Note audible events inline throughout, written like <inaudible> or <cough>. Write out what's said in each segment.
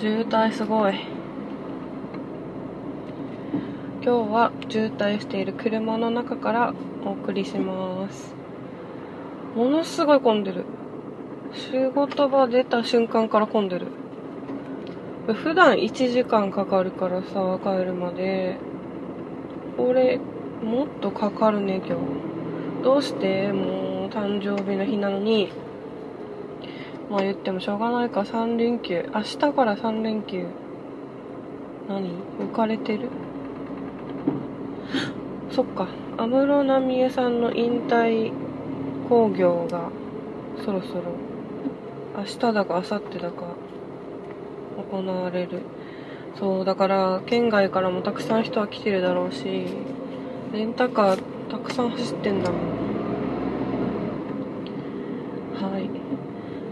渋滞すごい。今日は渋滞している車の中からお送りします。ものすごい混んでる。仕事場出た瞬間から混んでる。普段1時間かかるからさ帰るまで。これもっとかかるね今日。どうして？もう誕生日の日なのに。まあ言ってもしょうがないか。3連休。明日から3連休。何？浮かれてる？<gasps> そっか。安室奈美恵さんの引退興行がそろそろ。明日だか明後日だか行われる。そうだから県外からもたくさん人は来てるだろうしレンタカーたくさん走ってんだもんはい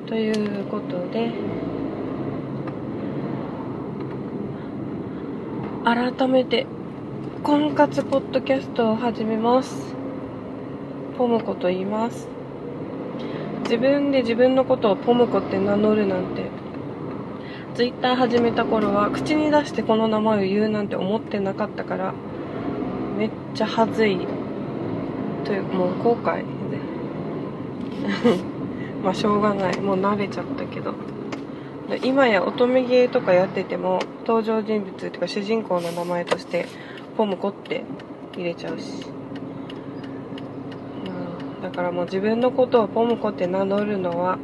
ということで改めて婚活ポッドキャストを始めます。ポムコと言います。自分で自分のことをポムコって名乗るなんてツイッター始めた頃は口に出してこの名前を言うなんて思ってなかったからめっちゃ恥ずいというもう後悔で。まあしょうがない。もう慣れちゃったけど。今や乙女ゲーとかやってても登場人物っていうか主人公の名前としてポムコって入れちゃうし、まあ、だからもう自分のことをポムコって名乗るのは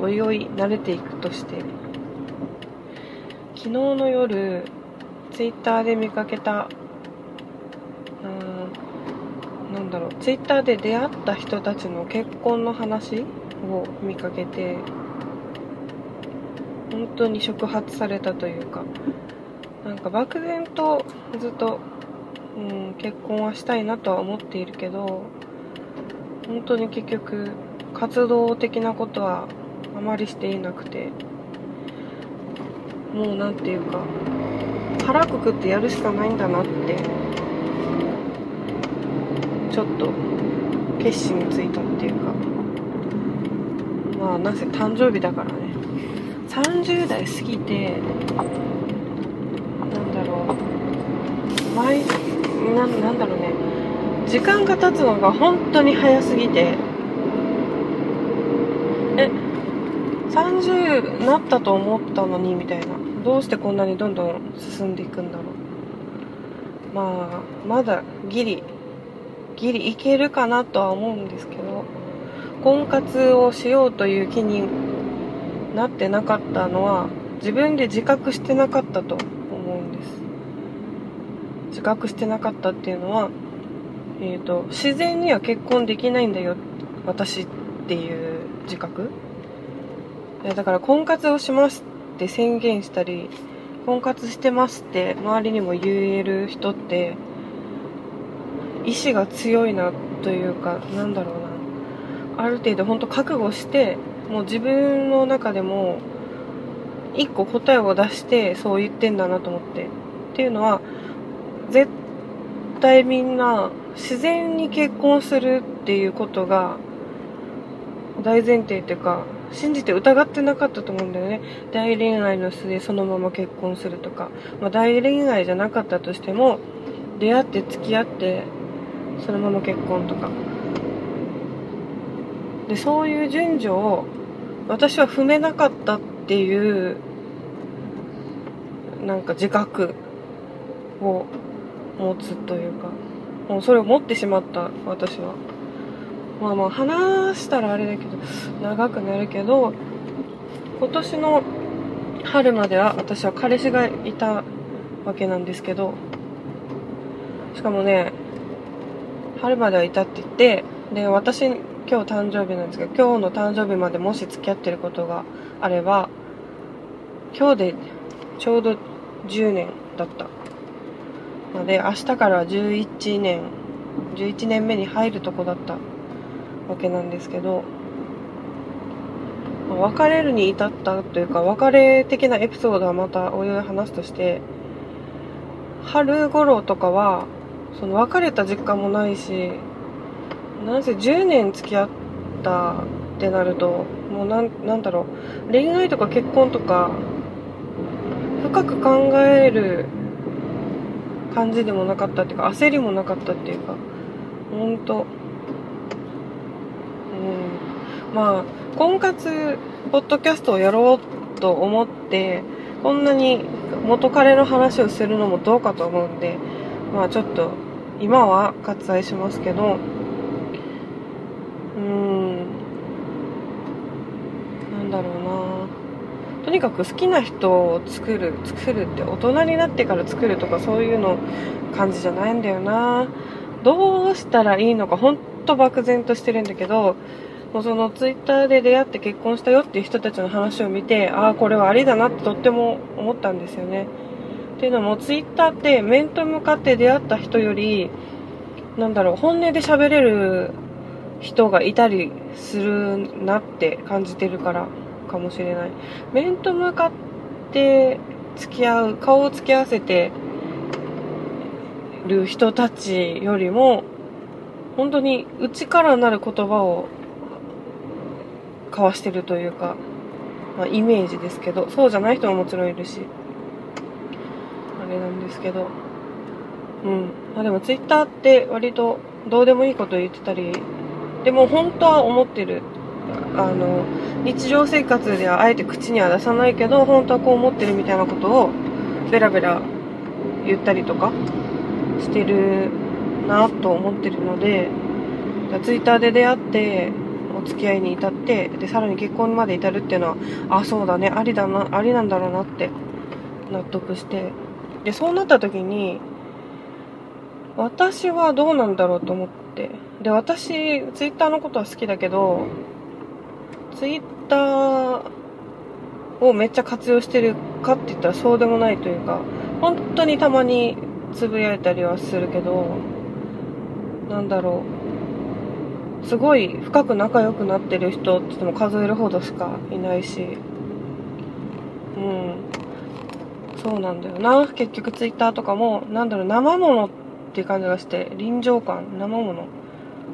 おいおい慣れていくとして昨日の夜ツイッターで見かけたうんなんだろう。ツイッターで出会った人たちの結婚の話を見かけて本当に触発されたというかなんか漠然とずっと、うん、結婚はしたいなとは思っているけど本当に結局活動的なことはあまりしていなくてもう何て言うか腹くくってやるしかないんだなってちょっと決心ついたっていうか。まあなぜ誕生日だからね。30代過ぎてなんだろう。毎ななんだろうね。時間が経つのが本当に早すぎて。え30なったと思ったのにみたいな。どうしてこんなにどんどん進んでいくんだろう。まあまだギリギリいけるかなとは思うんですけど。婚活をしようという気になってなかったのは自分で自覚してなかったと思うんです。自覚してなかったっていうのは、えーと、自然には結婚できないんだよ私っていう自覚。だから婚活をしますって宣言したり婚活してますって周りにも言える人って意志が強いなというかなんだろうな。ある程度本当覚悟してもう自分の中でも一個答えを出してそう言ってんだなと思って。っていうのは絶対みんな自然に結婚するっていうことが大前提っていうか信じて疑ってなかったと思うんだよね。大恋愛の末そのまま結婚するとか、まあ、大恋愛じゃなかったとしても出会って付き合ってそのまま結婚とか。でそういう順序を私は踏めなかったっていうなんか自覚を持つというかもうそれを持ってしまった私は。まあまあ話したらあれだけど長くなるけど今年の春までは私は彼氏がいたわけなんですけどしかもね春まではいたって言ってで私今日誕生日なんですけど今日の誕生日までもし付き合ってることがあれば今日でちょうど10年だった。ので明日から11年11年目に入るとこだった。わけなんですけど別れるに至ったというか別れ的なエピソードはまたおいおい話すとして春頃とかはその別れた実感もないしなんせ10年付き合ったってなるともうなんだろう。恋愛とか結婚とか深く考える感じでもなかったっていうか焦りもなかったっていうか本当うん。まあ婚活ポッドキャストをやろうと思ってこんなに元彼の話をするのもどうかと思うんでまあちょっと今は割愛しますけどうんなんだろうなとにかく好きな人を作る作るって大人になってから作るとかそういうの感じじゃないんだよな。どうしたらいいのかほんと漠然としてるんだけどもうそのツイッターで出会って結婚したよっていう人たちの話を見てああこれはありだなってとっても思ったんですよね。っていうのもツイッターって面と向かって出会った人よりなんだろう本音で喋れる人がいたりするなって感じてるから。かもしれない。面と向かって付き合う顔を付き合わせてる人たちよりも本当に内からなる言葉を交わしてるというか、まあ、イメージですけどそうじゃない人ももちろんいるしあれなんですけど。うん。まあでもツイッターって割とどうでもいいこと言ってたりでも本当は思ってるあの日常生活ではあえて口には出さないけど本当はこう思ってるみたいなことをベラベラ言ったりとかしてるなと思ってるのでツイッターで出会ってお付き合いに至ってでさらに結婚まで至るっていうのはあそうだねありだなありなんだろうなって納得してでそうなった時に私はどうなんだろうと思ってで私ツイッターのことは好きだけどツイッターをめっちゃ活用してるかって言ったらそうでもないというか本当にたまにつぶやいたりはするけどなんだろう。すごい深く仲良くなってる人って言っても数えるほどしかいないし。うん。そうなんだよな。結局ツイッターとかもなんだろう生ものっていう感じがして臨場感生もの。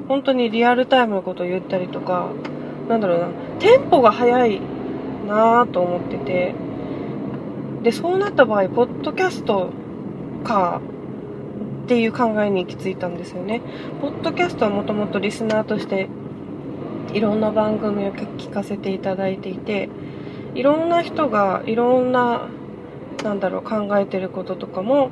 本当にリアルタイムのことを言ったりとかなんだろうなテンポが速いなぁと思っててでそうなった場合ポッドキャストかっていう考えに行き着いたんですよね。ポッドキャストはもともとリスナーとしていろんな番組を聞かせていただいていていろんな人がいろんななんだろう考えてることとかも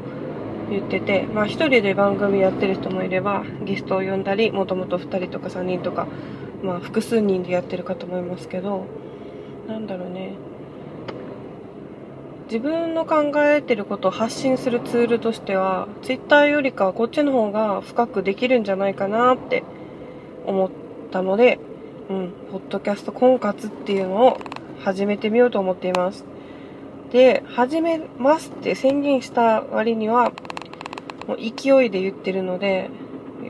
言っててまあ1人で番組やってる人もいればゲストを呼んだりもともと2人とか3人とかまあ複数人でやってる方もいますけどなんだろうね自分の考えてることを発信するツールとしては Twitter よりかはこっちの方が深くできるんじゃないかなって思ったので、うん、ポッドキャスト婚活っていうのを始めてみようと思っています。で、始めますって宣言した割には、もう勢いで言ってるので、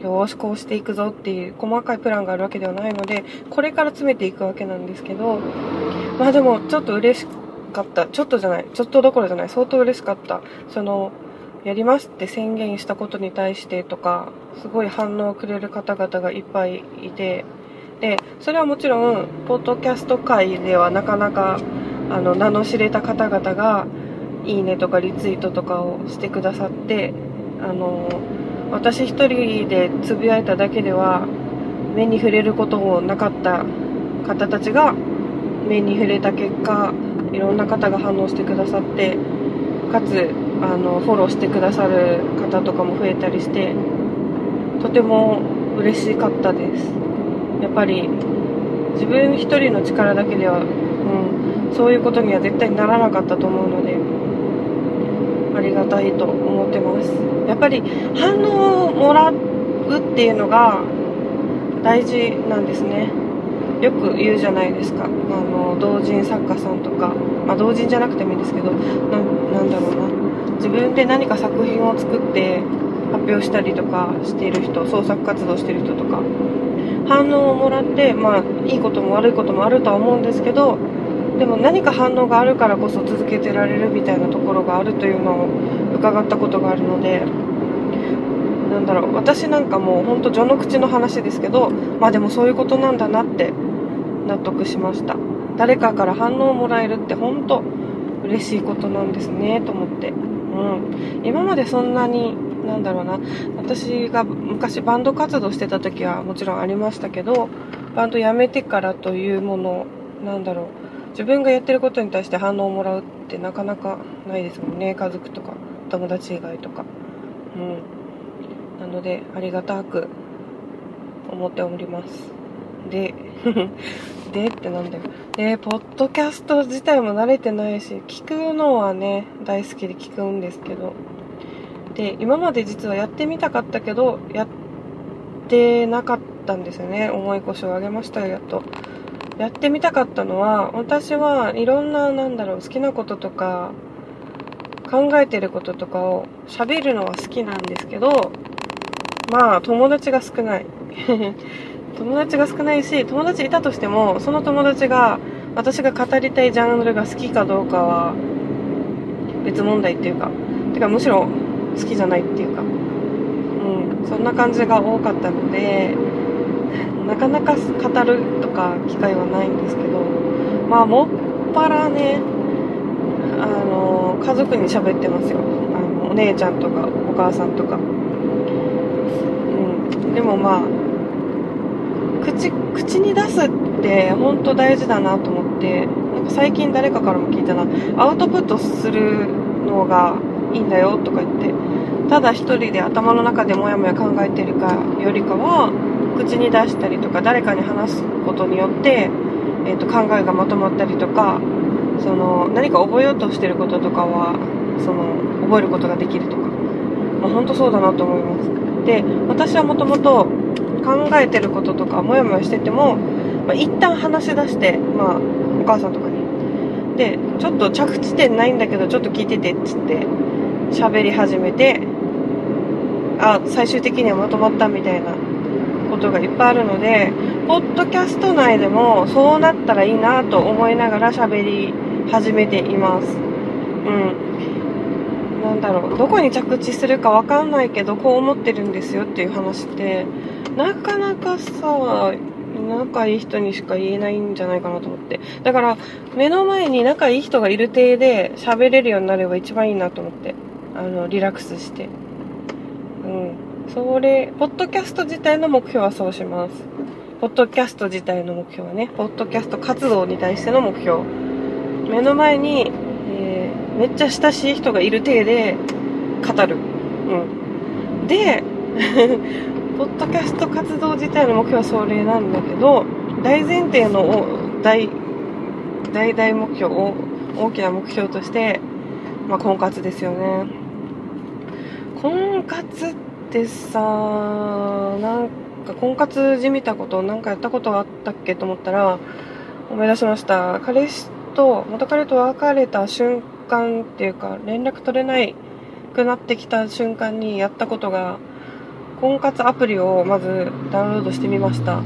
よし、こうしていくぞっていう細かいプランがあるわけではないので、これから詰めていくわけなんですけど、まあでもちょっと嬉しかった。ちょっとじゃない。ちょっとどころじゃない。相当嬉しかった。その、やりますって宣言したことに対してとか、すごい反応をくれる方々がいっぱいいて、で、それはもちろん、ポッドキャスト界ではなかなか、あの、名の知れた方々が、いいねとかリツイートとかをしてくださって、あの、私一人でつぶやいただけでは、目に触れることもなかった方たちが、目に触れた結果、いろんな方が反応してくださってかつあのフォローしてくださる方とかも増えたりしてとても嬉しかったです。やっぱり自分一人の力だけでは、うん、そういうことには絶対ならなかったと思うのでありがたいと思ってます。やっぱり反応をもらうっていうのが大事なんですね。よく言うじゃないですか。あの同人作家さんとか、まあ、同人じゃなくてもいいんですけどななんだろうな。自分で何か作品を作って発表したりとかしている人創作活動してる人とか。反応をもらってまあいいことも悪いこともあるとは思うんですけどでも何か反応があるからこそ続けてられるみたいなところがあるというのを伺ったことがあるのでなんだろう私なんかもうほんと序の口の話ですけどまあでもそういうことなんだなって納得しました。誰かから反応をもらえるって本当嬉しいことなんですねと思って。うん。今までそんなになんだろうな私が昔バンド活動してた時はもちろんありましたけどバンド辞めてからというものなんだろう自分がやってることに対して反応をもらうってなかなかないですもんね家族とか。友達以外とかうんなのでありがたく思っております。で <laughs> でってなんだよ。でポッドキャスト自体も慣れてないし聞くのはね大好きで聞くんですけど。で今まで実はやってみたかったけどやってなかったんですよね。重い腰を上げましたよやっと。やってみたかったのは私はいろんななんだろう好きなこととか考えてることとかを喋るのは好きなんですけどまあ友達が少ない。<laughs> 友達が少ないし友達いたとしてもその友達が私が語りたいジャンルが好きかどうかは別問題っていうかてかむしろ好きじゃないっていうかうんそんな感じが多かったのでなかなか語るとか機会はないんですけどまあもっぱらねあの家族に喋ってますよ。あのお姉ちゃんとかお母さんとか。うん。でもまあ口口に出すって本当大事だなと思ってなんか最近誰かからも聞いたな。アウトプットするのがいいんだよとか言ってただ一人で頭の中でモヤモヤ考えてるかよりかは口に出したりとか誰かに話すことによって、えー、と考えがまとまったりとかその何か覚えようとしてることとかはその覚えることができるとか、まあ、本当そうだなと思います。で私はもともと考えてることとかモヤモヤしてても、まあ、一旦話し出して、まあ、お母さんとかに。でちょっと着地点ないんだけどちょっと聞いててっつって喋り始めてあ最終的にはまとまったみたいなことがいっぱいあるのでポッドキャスト内でもそうなったらいいなと思いながら喋り始めています。うん。なんだろう。どこに着地するか分かんないけどこう思ってるんですよっていう話ってなかなかさ仲いい人にしか言えないんじゃないかなと思って。だから目の前に仲いい人がいる体で喋れるようになれば一番いいなと思って。あのリラックスして。うん。それポッドキャスト自体の目標はそうします。ポッドキャスト自体の目標はねポッドキャスト活動に対しての目標。目の前に、えー、めっちゃ親しい人がいる体で語る。うん。で <laughs> ポッドキャスト活動自体の目標はそれなんだけど大前提の大大大目標を大きな目標として、まあ、婚活ですよね。婚活ってさなんか婚活じみたことなんかやったことがあったっけと思ったら思い出しました。彼氏と元彼と別れた瞬間っていうか連絡取れないくなってきた瞬間にやったことが婚活アプリをまずダウンロードしてみました。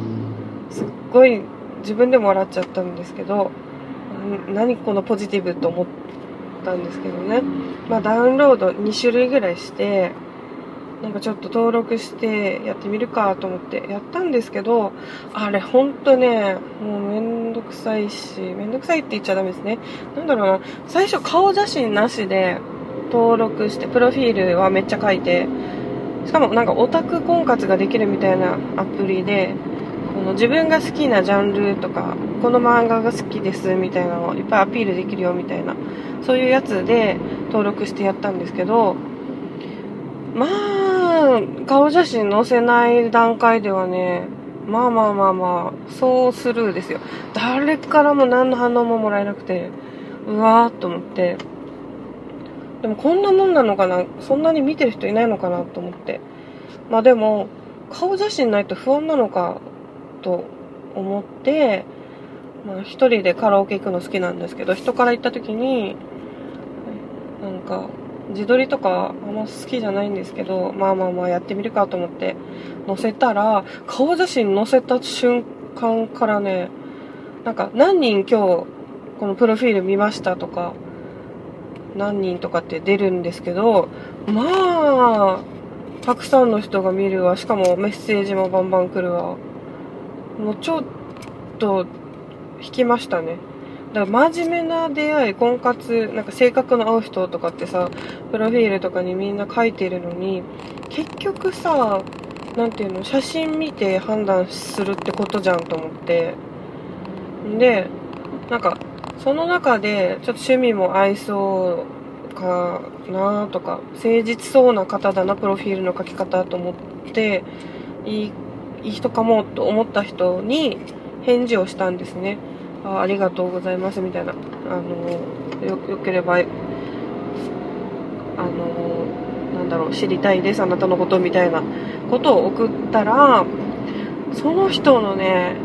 すっごい自分でも笑っちゃったんですけど何このポジティブと思ったんですけどね、まあ、ダウンロード2種類ぐらいしてなんかちょっと登録してやってみるかと思ってやったんですけどあれほんとねもうめんどくさいしめんどくさいって言っちゃダメですね。なんだろうな最初顔写真なしで登録してプロフィールはめっちゃ書いてしかもなんかオタク婚活ができるみたいなアプリでこの自分が好きなジャンルとかこの漫画が好きですみたいなのをいっぱいアピールできるよみたいなそういうやつで登録してやったんですけどまあ顔写真載せない段階ではねまあまあまあまあそうスルーですよ。誰からも何の反応ももらえなくてうわーっと思って。でもこんなもんなのかな？そんなに見てる人いないのかなと思って。まあでも顔写真ないと不安なのかと思ってまあ一人でカラオケ行くの好きなんですけど人から行った時になんか自撮りとかあんま好きじゃないんですけどまあまあまあやってみるかと思って載せたら顔写真載せた瞬間からねなんか何人今日このプロフィール見ましたとか何人とかって出るんですけど、まあ、たくさんの人が見るわ。しかもメッセージもバンバン来るわ。もうちょっと、引きましたね。だから真面目な出会い婚活なんか性格の合う人とかってさプロフィールとかにみんな書いてるのに結局さ何ていうの写真見て判断するってことじゃんと思って。でなんかその中でちょっと趣味も合いそうかなとか誠実そうな方だなプロフィールの書き方と思っていいいい人かもと思った人に返事をしたんですね。あありがとうございますみたいな。あのよよければあのなんだろう知りたいですあなたのことみたいな。ことを送ったらその人のね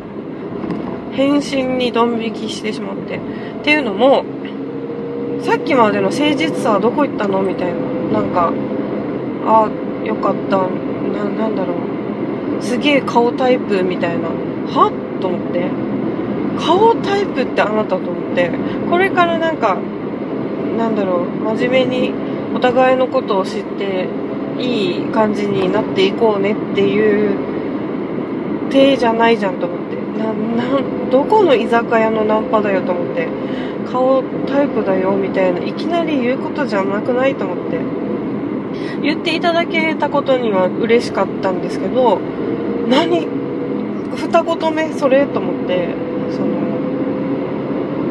返信にドン引きしてしまって。っていうのもさっきまでの誠実さはどこ行ったの？みたいな。なんかあよかった。ななんだろう。すげえ顔タイプみたいな。は？と思って。顔タイプってあなたと思ってこれからなんかなんだろう真面目にお互いのことを知っていい感じになっていこうねっていう体じゃないじゃんと思ってななどこの居酒屋のナンパだよと思って顔タイプだよみたいないきなり言うことじゃなくないと思って。言っていただけたことには嬉しかったんですけど何？二言目それと思って。その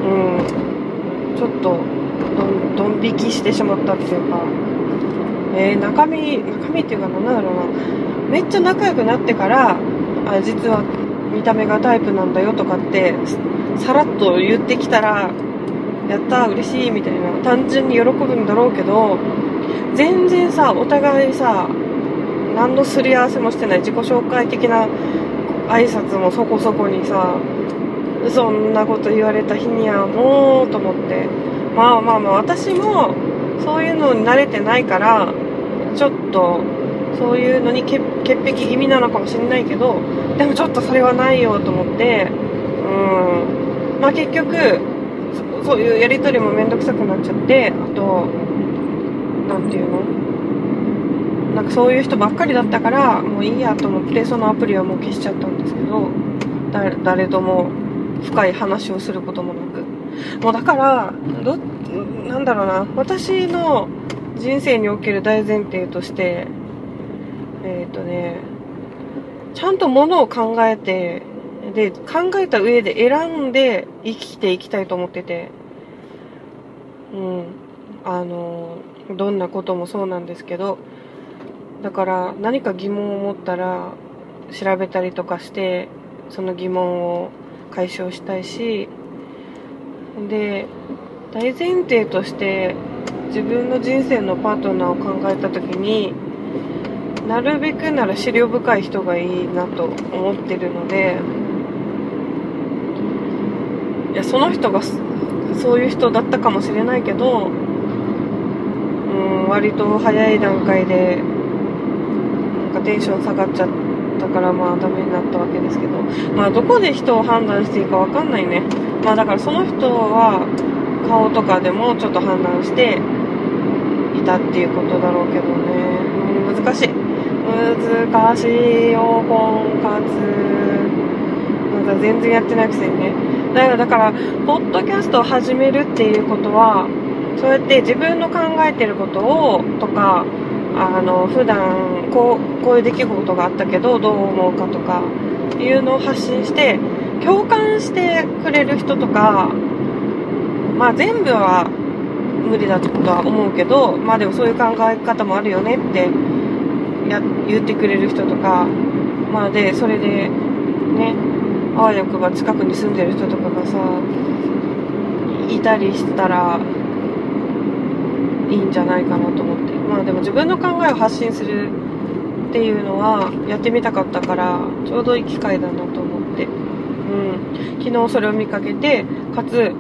うんちょっとどん引きしてしまったっていうか。えー、中身中身っていうか何だろうな。めっちゃ仲良くなってからあ実は見た目がタイプなんだよとかってさらっと言ってきたらやった嬉しいみたいな。単純に喜ぶんだろうけど全然さお互いさ何のすり合わせもしてない。自己紹介的な挨拶もそこそこにさそんなこと言われた日にはもうと思って。まあまあまあ私もそういうのに慣れてないからちょっとそういうのに潔癖気味なのかもしれないけどでもちょっとそれはないよと思ってうん。まあ結局そういうやり取りも面倒くさくなっちゃってあと何て言うの？なんかそういう人ばっかりだったからもういいやと思ってそのアプリはもう消しちゃったんですけど誰とも深い話をすることもなく。もうだからどなんだろうな。私の人生における大前提としてえっ、ー、とねちゃんとものを考えてで考えた上で選んで生きていきたいと思ってて。うん。あのどんなこともそうなんですけど。だから何か疑問を持ったら調べたりとかしてその疑問を解消したいしで大前提として自分の人生のパートナーを考えた時になるべくなら資料深い人がいいなと思ってるのでいやその人がそういう人だったかもしれないけどうん割と早い段階でなんかテンション下がっちゃってたからまあダメになったわけですけど。まあどこで人を判断していいか分かんないね。まあだからその人は顔とかでもちょっと判断していたっていうことだろうけどね、うん、難しい。難しいよ婚活。まだ全然やってないくせにね。だからだからポッドキャストを始めるっていうことはそうやって自分の考えてることをとかあの普段こうこういう出来事があったけどどう思うかとかいうのを発信して共感してくれる人とかまあ全部は無理だとは思うけどまあでもそういう考え方もあるよねってや言ってくれる人とかまあでそれでねあわよくば近くに住んでる人とかがさいたりしたらいいんじゃないかなと思って。まあでも自分の考えを発信するっていうのはやってみたかったからちょうどいい機会だなと思って。うん。昨日それを見かけてかつ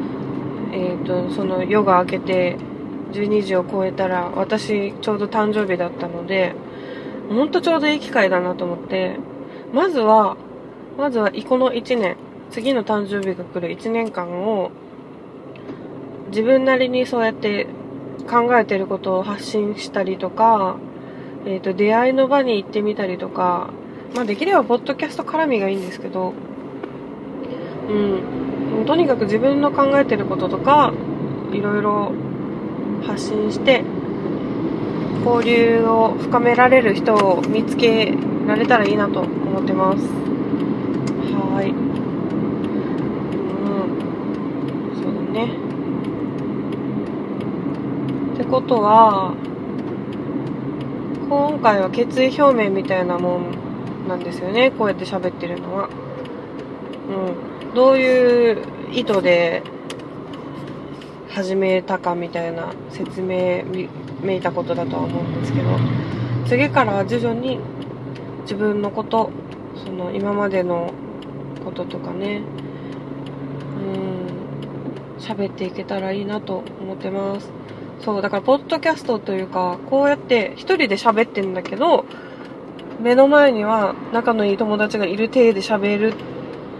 えーと、その夜が明けて12時を超えたら私ちょうど誕生日だったのでほんとちょうどいい機会だなと思ってまずはまずはこの1年次の誕生日が来る1年間を自分なりにそうやって考えてることを発信したりとか、えーと、出会いの場に行ってみたりとか、まあ、できればポッドキャスト絡みがいいんですけど、うん、とにかく自分の考えてることとかいろいろ発信して交流を深められる人を見つけられたらいいなと思ってます。はい。うん。そうだね。ってことは今回は決意表明みたいなもんなんですよねこうやって喋ってるのは。うん。どういう意図で始めたかみたいな説明めいたことだとは思うんですけど次から徐々に自分のことその今までのこととかねうん喋っていけたらいいなと思ってます。そうだからポッドキャストというかこうやって一人で喋ってんだけど目の前には仲のいい友達がいる体で喋る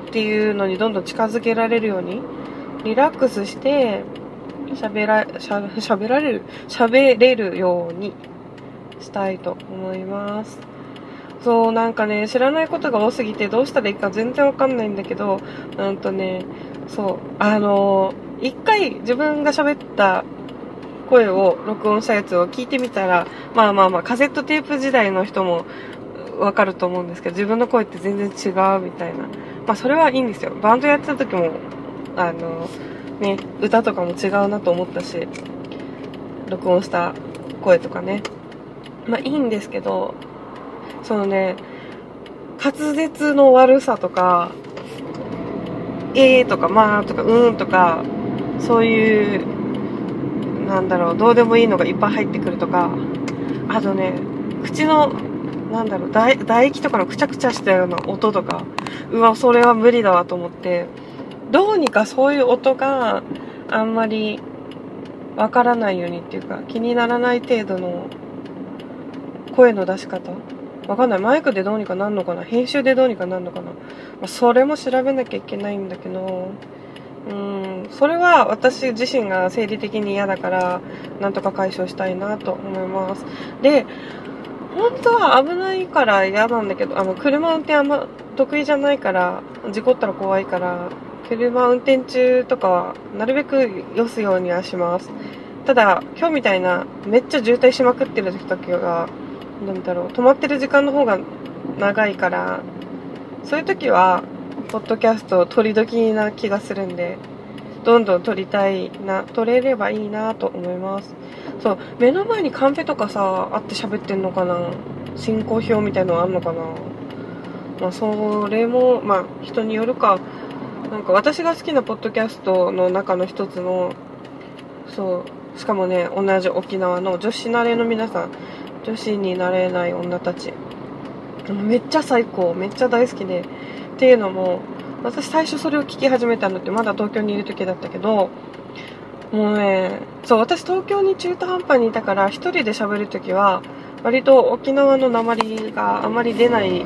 っていうのにどんどん近づけられるようにリラックスして喋ら喋られる喋れるようにしたいと思います。そうなんかね知らないことが多すぎてどうしたらいいか全然わかんないんだけどなんとねそうあの一回自分が喋った声を録音したやつを聞いてみたらまあまあまあカセットテープ時代の人もわかると思うんですけど自分の声って全然違うみたいなまあそれはいいんですよバンドやってた時もあのね、歌とかも違うなと思ったし、録音した声とかね。まあいいんですけど、そのね、滑舌の悪さとか、えーとかまあとかうーんとか、そういう、なんだろう、どうでもいいのがいっぱい入ってくるとか、あとね、口の、なんだろう、唾液とかのくちゃくちゃしたような音とか、うわ、それは無理だわと思って、どうにかそういう音があんまりわからないようにっていうか気にならない程度の声の出し方。わかんない。マイクでどうにかなんのかな。編集でどうにかなんのかな、まあ、それも調べなきゃいけないんだけど。うんそれは私自身が生理的に嫌だからなんとか解消したいなと思います。で本当は危ないから嫌なんだけどあの車運転あんま得意じゃないから事故ったら怖いから車運転中とかはなるべくよすようにはします。ただ今日みたいなめっちゃ渋滞しまくってる時が何だろう止まってる時間の方が長いからそういう時はポッドキャストを取り時な気がするんでどんどん撮りたいな撮れればいいなと思います。そう目の前にカンペとかさあって喋ってんのかな？進行表みたいのあんのかな？まあそれもまあ人によるか。なんか私が好きなポッドキャストの中の一つのそうしかもね同じ沖縄の女子慣れの皆さん。女子になれない女たち。めっちゃ最高めっちゃ大好きで。っていうのも私最初それを聞き始めたのってまだ東京にいる時だったけどもうねそう私東京に中途半端にいたから1人で喋る時は割と沖縄の鉛があまり出ない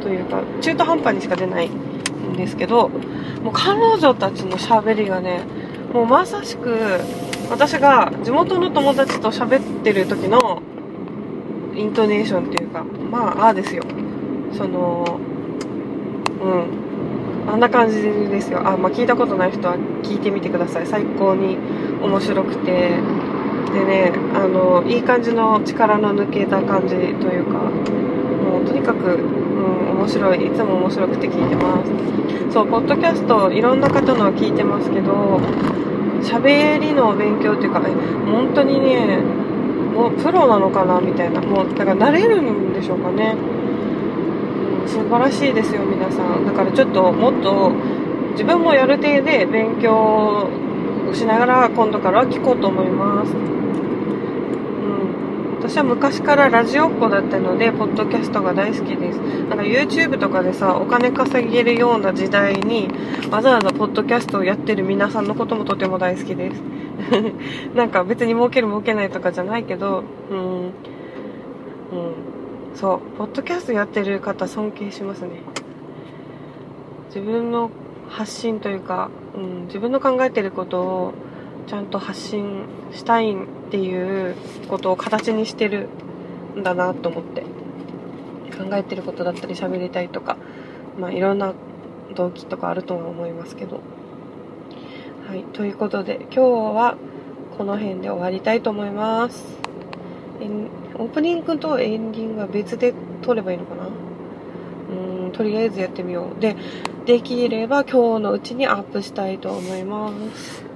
というか中途半端にしか出ないんですけどもう彼女たちのしゃべりがねもうまさしく私が地元の友達と喋ってる時のイントネーションっていうかまあああですよ。そのうん。あんな感じですよ。あ、まあ、聞いたことない人は聞いてみてください。最高に面白くて。でねあのいい感じの力の抜けた感じというかもうとにかくうん面白い。いつも面白くて聞いてます。そうポッドキャストいろんな方の聞いてますけど喋りの勉強っていうか本当にねもうプロなのかなみたいな。もうだから慣れるんでしょうかね、素晴らしいですよ皆さん。だからちょっともっと自分もやる程で勉強しながら今度からは聞こうと思います。うん。私は昔からラジオっ子だったので、ポッドキャストが大好きです。なんか YouTube とかでさ、お金稼げるような時代に、わざわざポッドキャストをやってる皆さんのこともとても大好きです。<laughs> なんか別に儲ける儲けないとかじゃないけど、うん、うん、そう、ポッドキャストやってる方尊敬しますね。自分の発信というか、うん、自分の考えてることをちゃんと発信したいっていうことを形にしてるんだなと思って考えてることだったり喋りたいとかまあいろんな動機とかあるとは思いますけどはいということで今日はこの辺で終わりたいと思いますオープニングとエンディングは別で撮ればいいのかな？うんとりあえずやってみよう。でできれば今日のうちにアップしたいと思います。